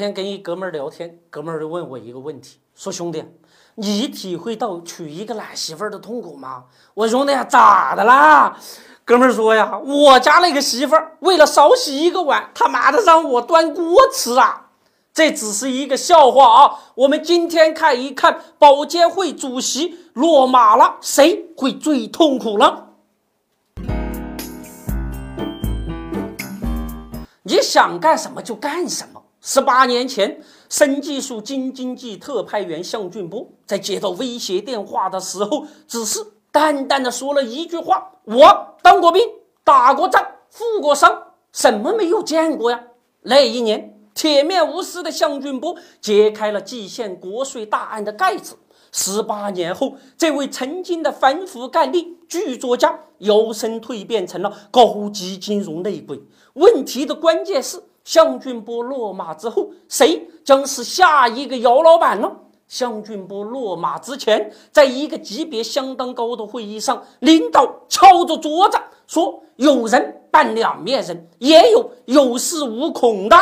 天跟一哥们儿聊天，哥们儿就问我一个问题，说兄弟，你体会到娶一个懒媳妇儿的痛苦吗？我兄弟咋的啦？哥们儿说呀，我家那个媳妇儿为了少洗一个碗，他妈的让我端锅吃啊！这只是一个笑话啊！我们今天看一看保监会主席落马了，谁会最痛苦呢？你想干什么就干什么。十八年前，省技术京津冀特派员向俊波在接到威胁电话的时候，只是淡淡的说了一句话：“我当过兵，打过仗，负过伤，什么没有见过呀？”那一年。铁面无私的向俊波揭开了蓟县国税大案的盖子。十八年后，这位曾经的反腐干吏、剧作家，摇身蜕变成了高级金融内鬼。问题的关键是，向俊波落马之后，谁将是下一个姚老板呢？向俊波落马之前，在一个级别相当高的会议上，领导敲着桌子说：“有人扮两面人，也有有恃无恐的。”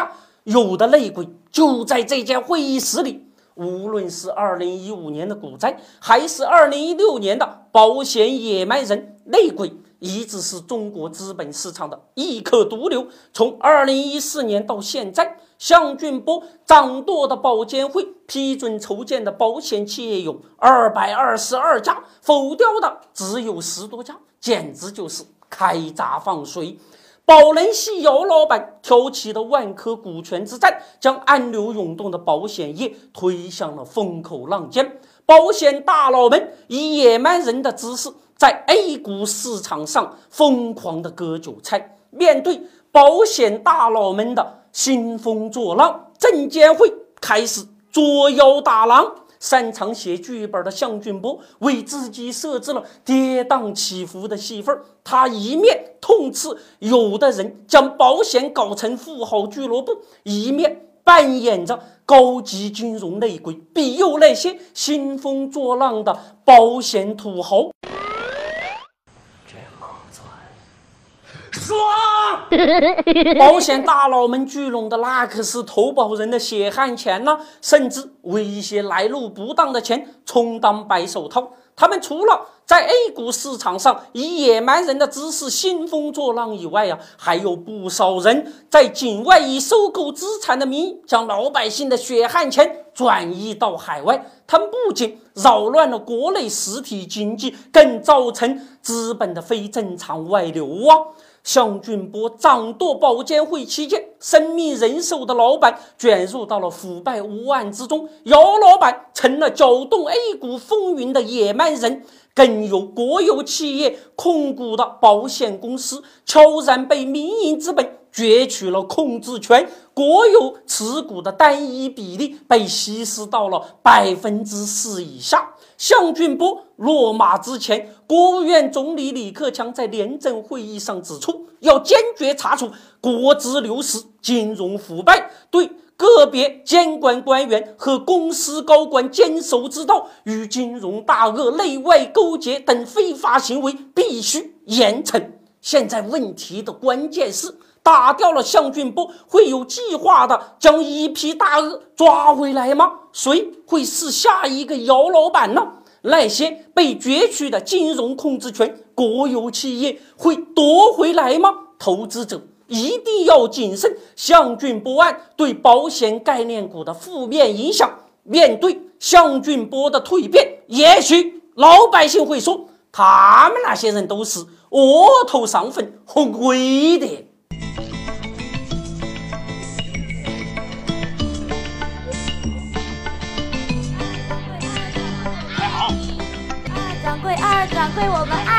有的内鬼就在这间会议室里。无论是二零一五年的股灾，还是二零一六年的保险野蛮人，内鬼一直是中国资本市场的一颗毒瘤。从二零一四年到现在，向俊波掌舵的保监会批准筹建的保险企业有二百二十二家，否掉的只有十多家，简直就是开闸放水。宝能系姚老板挑起的万科股权之战，将暗流涌动的保险业推向了风口浪尖。保险大佬们以野蛮人的姿势，在 A 股市场上疯狂的割韭菜。面对保险大佬们的兴风作浪，证监会开始捉妖打狼。擅长写剧本的向俊波为自己设置了跌宕起伏的戏份他一面痛斥有的人将保险搞成富豪俱乐部，一面扮演着高级金融内鬼，庇佑那些兴风作浪的保险土豪。爽！保险大佬们聚拢的那可是投保人的血汗钱呐，甚至为一些来路不当的钱充当白手套。他们除了在 A 股市场上以野蛮人的姿势兴风作浪以外啊，还有不少人在境外以收购资产的名义，将老百姓的血汗钱转移到海外。他们不仅扰乱了国内实体经济，更造成资本的非正常外流啊！向俊波掌舵保监会期间，生命人寿的老板卷入到了腐败污案之中，姚老板成了搅动 A 股风云的野蛮人，更有国有企业控股的保险公司悄然被民营资本攫取了控制权，国有持股的单一比例被稀释到了百分之四以下。向俊波落马之前，国务院总理李克强在廉政会议上指出，要坚决查处国资流失、金融腐败，对个别监管官员和公司高管监守之道、与金融大鳄内外勾结等非法行为必须严惩。现在问题的关键是，打掉了向俊波，会有计划的将一批大鳄抓回来吗？谁会是下一个姚老板呢？那些被攫取的金融控制权，国有企业会夺回来吗？投资者一定要谨慎。向俊波案对保险概念股的负面影响，面对向俊波的蜕变，也许老百姓会说，他们那些人都是窝头上坟，红鬼的。掌柜，我们爱。